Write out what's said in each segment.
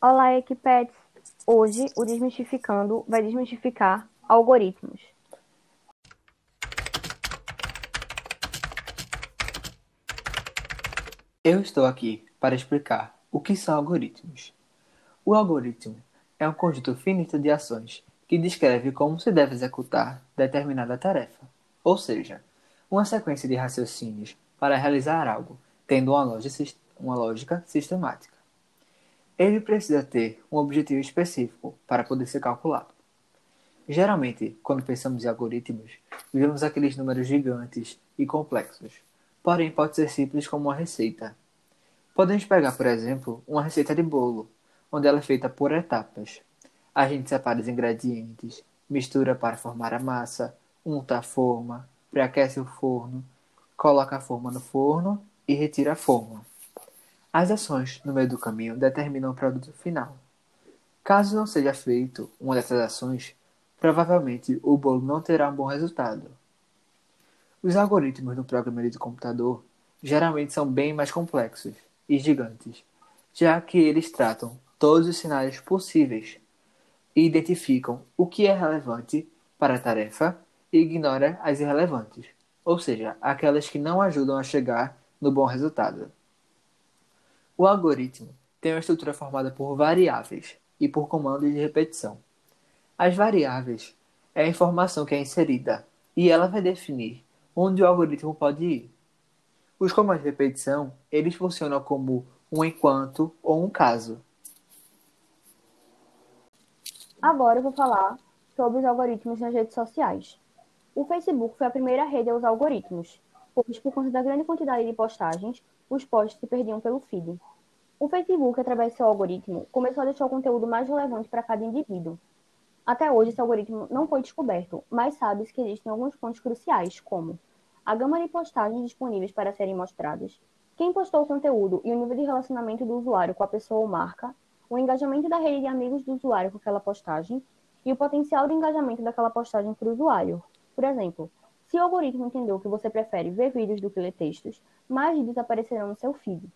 Olá, Equipets! Hoje, o Desmistificando vai desmistificar algoritmos. Eu estou aqui para explicar o que são algoritmos. O algoritmo é um conjunto finito de ações que descreve como se deve executar determinada tarefa, ou seja, uma sequência de raciocínios para realizar algo, tendo uma lógica sistemática. Ele precisa ter um objetivo específico para poder ser calculado. Geralmente, quando pensamos em algoritmos, vemos aqueles números gigantes e complexos, porém pode ser simples como uma receita. Podemos pegar, por exemplo, uma receita de bolo, onde ela é feita por etapas. A gente separa os ingredientes, mistura para formar a massa, unta a forma, preaquece o forno, coloca a forma no forno e retira a forma. As ações no meio do caminho determinam o produto final. Caso não seja feito uma dessas ações, provavelmente o bolo não terá um bom resultado. Os algoritmos no programa de computador geralmente são bem mais complexos e gigantes, já que eles tratam todos os cenários possíveis e identificam o que é relevante para a tarefa e ignora as irrelevantes, ou seja, aquelas que não ajudam a chegar no bom resultado. O algoritmo tem uma estrutura formada por variáveis e por comandos de repetição. As variáveis é a informação que é inserida e ela vai definir onde o algoritmo pode ir. Os comandos de repetição, eles funcionam como um enquanto ou um caso, Agora eu vou falar sobre os algoritmos nas redes sociais. O Facebook foi a primeira rede a usar algoritmos, pois, por conta da grande quantidade de postagens, os posts se perdiam pelo feed. O Facebook, através de seu algoritmo, começou a deixar o conteúdo mais relevante para cada indivíduo. Até hoje, esse algoritmo não foi descoberto, mas sabe-se que existem alguns pontos cruciais, como a gama de postagens disponíveis para serem mostradas, quem postou o conteúdo e o nível de relacionamento do usuário com a pessoa ou marca, o engajamento da rede de amigos do usuário com aquela postagem e o potencial de engajamento daquela postagem para o usuário. Por exemplo, se o algoritmo entendeu que você prefere ver vídeos do que ler textos, mais vídeos aparecerão no seu feed.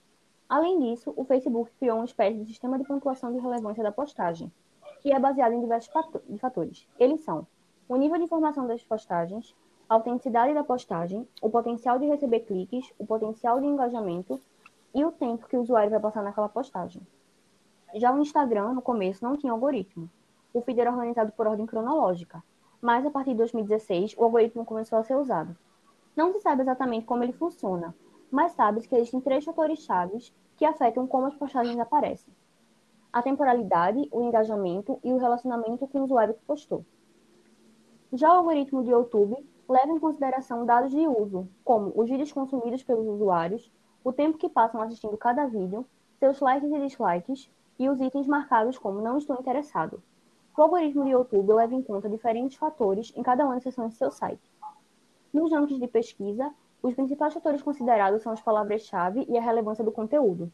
Além disso, o Facebook criou uma espécie de sistema de pontuação de relevância da postagem, que é baseado em diversos fatores. Eles são o nível de informação das postagens, a autenticidade da postagem, o potencial de receber cliques, o potencial de engajamento e o tempo que o usuário vai passar naquela postagem. Já o Instagram, no começo, não tinha algoritmo. O feed era organizado por ordem cronológica, mas a partir de 2016 o algoritmo começou a ser usado. Não se sabe exatamente como ele funciona, mas sabe-se que existem três fatores chaves que afetam como as postagens aparecem. A temporalidade, o engajamento e o relacionamento com o usuário que postou. Já o algoritmo de YouTube leva em consideração dados de uso, como os vídeos consumidos pelos usuários, o tempo que passam assistindo cada vídeo, seus likes e dislikes, e os itens marcados como não estou interessado. O algoritmo de YouTube leva em conta diferentes fatores em cada uma das seções do seu site. Nos rankings de pesquisa, os principais fatores considerados são as palavras-chave e a relevância do conteúdo.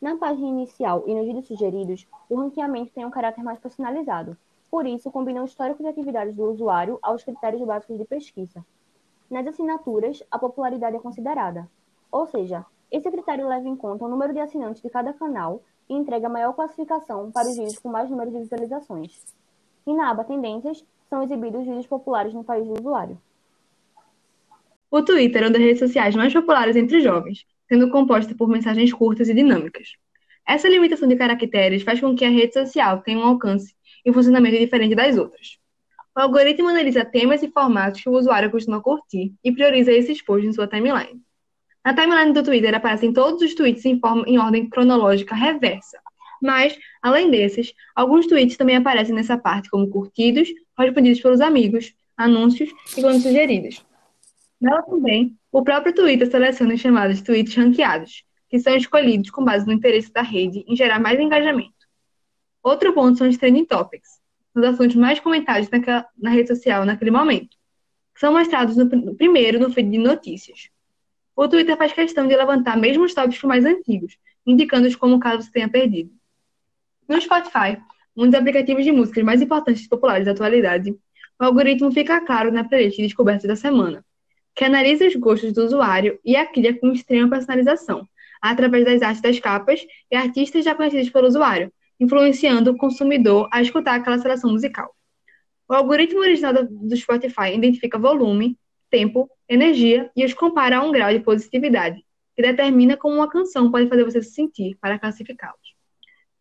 Na página inicial e nos vídeos sugeridos, o ranqueamento tem um caráter mais personalizado, por isso combina o histórico de atividades do usuário aos critérios básicos de pesquisa. Nas assinaturas, a popularidade é considerada, ou seja, esse critério leva em conta o número de assinantes de cada canal e entrega maior classificação para os vídeos com mais número de visualizações. E na aba Tendências, são exibidos vídeos populares no país do usuário. O Twitter é uma das redes sociais mais populares entre jovens, sendo composta por mensagens curtas e dinâmicas. Essa limitação de caracteres faz com que a rede social tenha um alcance e um funcionamento diferente das outras. O algoritmo analisa temas e formatos que o usuário costuma curtir e prioriza esses posts em sua timeline. Na timeline do Twitter aparecem todos os tweets em, forma, em ordem cronológica reversa. Mas, além desses, alguns tweets também aparecem nessa parte como curtidos, respondidos pelos amigos, anúncios e planos sugeridos. Nela também, o próprio Twitter seleciona os chamados tweets ranqueados, que são escolhidos com base no interesse da rede em gerar mais engajamento. Outro ponto são os trending topics, os assuntos mais comentados naquela, na rede social naquele momento, são mostrados no, primeiro no feed de notícias. O Twitter faz questão de levantar mesmo os tópicos mais antigos, indicando-os como caso você tenha perdido. No Spotify, um dos aplicativos de músicas mais importantes e populares da atualidade, o algoritmo fica claro na playlist Descobertas da Semana, que analisa os gostos do usuário e a cria com extrema personalização, através das artes das capas e artistas já conhecidos pelo usuário, influenciando o consumidor a escutar aquela seleção musical. O algoritmo original do Spotify identifica volume, tempo, energia e os compara a um grau de positividade, que determina como uma canção pode fazer você se sentir para classificá-los.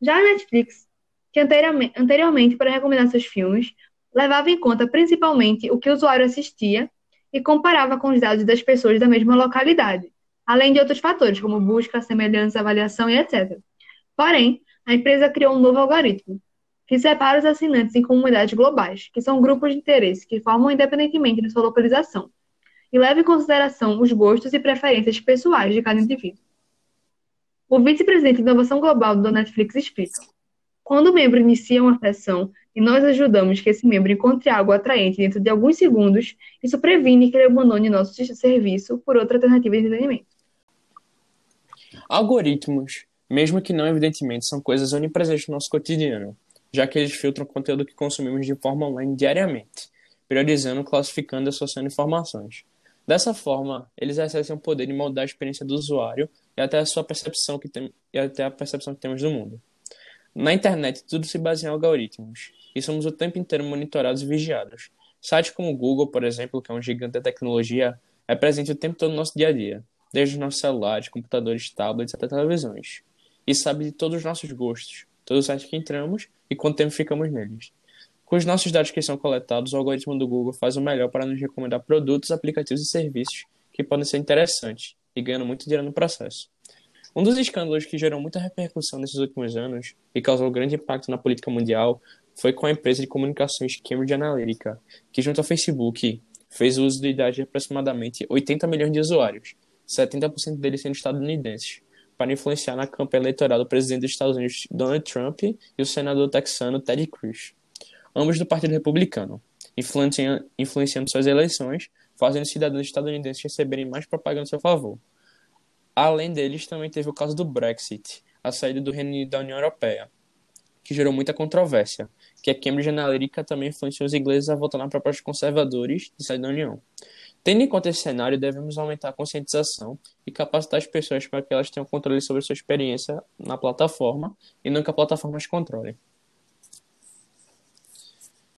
Já a Netflix, que anteriormente, anteriormente para recomendar seus filmes, levava em conta principalmente o que o usuário assistia e comparava com os dados das pessoas da mesma localidade, além de outros fatores, como busca, semelhança, avaliação e etc. Porém, a empresa criou um novo algoritmo, que separa os assinantes em comunidades globais, que são grupos de interesse que formam independentemente de sua localização, e leva em consideração os gostos e preferências pessoais de cada indivíduo. O vice-presidente de inovação global do Netflix explica: quando o membro inicia uma sessão e nós ajudamos que esse membro encontre algo atraente dentro de alguns segundos, isso previne que ele abandone nosso serviço por outra alternativa de entretenimento. Algoritmos, mesmo que não evidentemente, são coisas onipresentes no nosso cotidiano, já que eles filtram o conteúdo que consumimos de forma online diariamente, priorizando, classificando e associando informações. Dessa forma, eles exercem o poder de moldar a experiência do usuário e até a sua percepção que tem, e até a percepção que temos do mundo. Na internet, tudo se baseia em algoritmos, e somos o tempo inteiro monitorados e vigiados. Sites como o Google, por exemplo, que é um gigante da tecnologia, é presente o tempo todo no nosso dia a dia, desde os nossos celulares, computadores, tablets até televisões. E sabe de todos os nossos gostos, todos os sites que entramos e quanto tempo ficamos neles. Com os nossos dados que são coletados, o algoritmo do Google faz o melhor para nos recomendar produtos, aplicativos e serviços que podem ser interessantes e ganhando muito dinheiro no processo. Um dos escândalos que gerou muita repercussão nesses últimos anos e causou grande impacto na política mundial foi com a empresa de comunicações Cambridge Analytica, que junto ao Facebook fez uso de dados de aproximadamente 80 milhões de usuários, 70% deles sendo estadunidenses, para influenciar na campanha eleitoral do presidente dos Estados Unidos Donald Trump e o senador texano Ted Cruz, ambos do Partido Republicano, influenciando suas eleições, fazendo cidadãos estadunidenses receberem mais propaganda a seu favor. Além deles, também teve o caso do Brexit, a saída do Reino Unido da União Europeia, que gerou muita controvérsia, que a Cambridge Analytica também influenciou os ingleses a votar na proposta conservadores de sair da União. Tendo em conta esse cenário, devemos aumentar a conscientização e capacitar as pessoas para que elas tenham controle sobre sua experiência na plataforma e não que a plataforma as controle.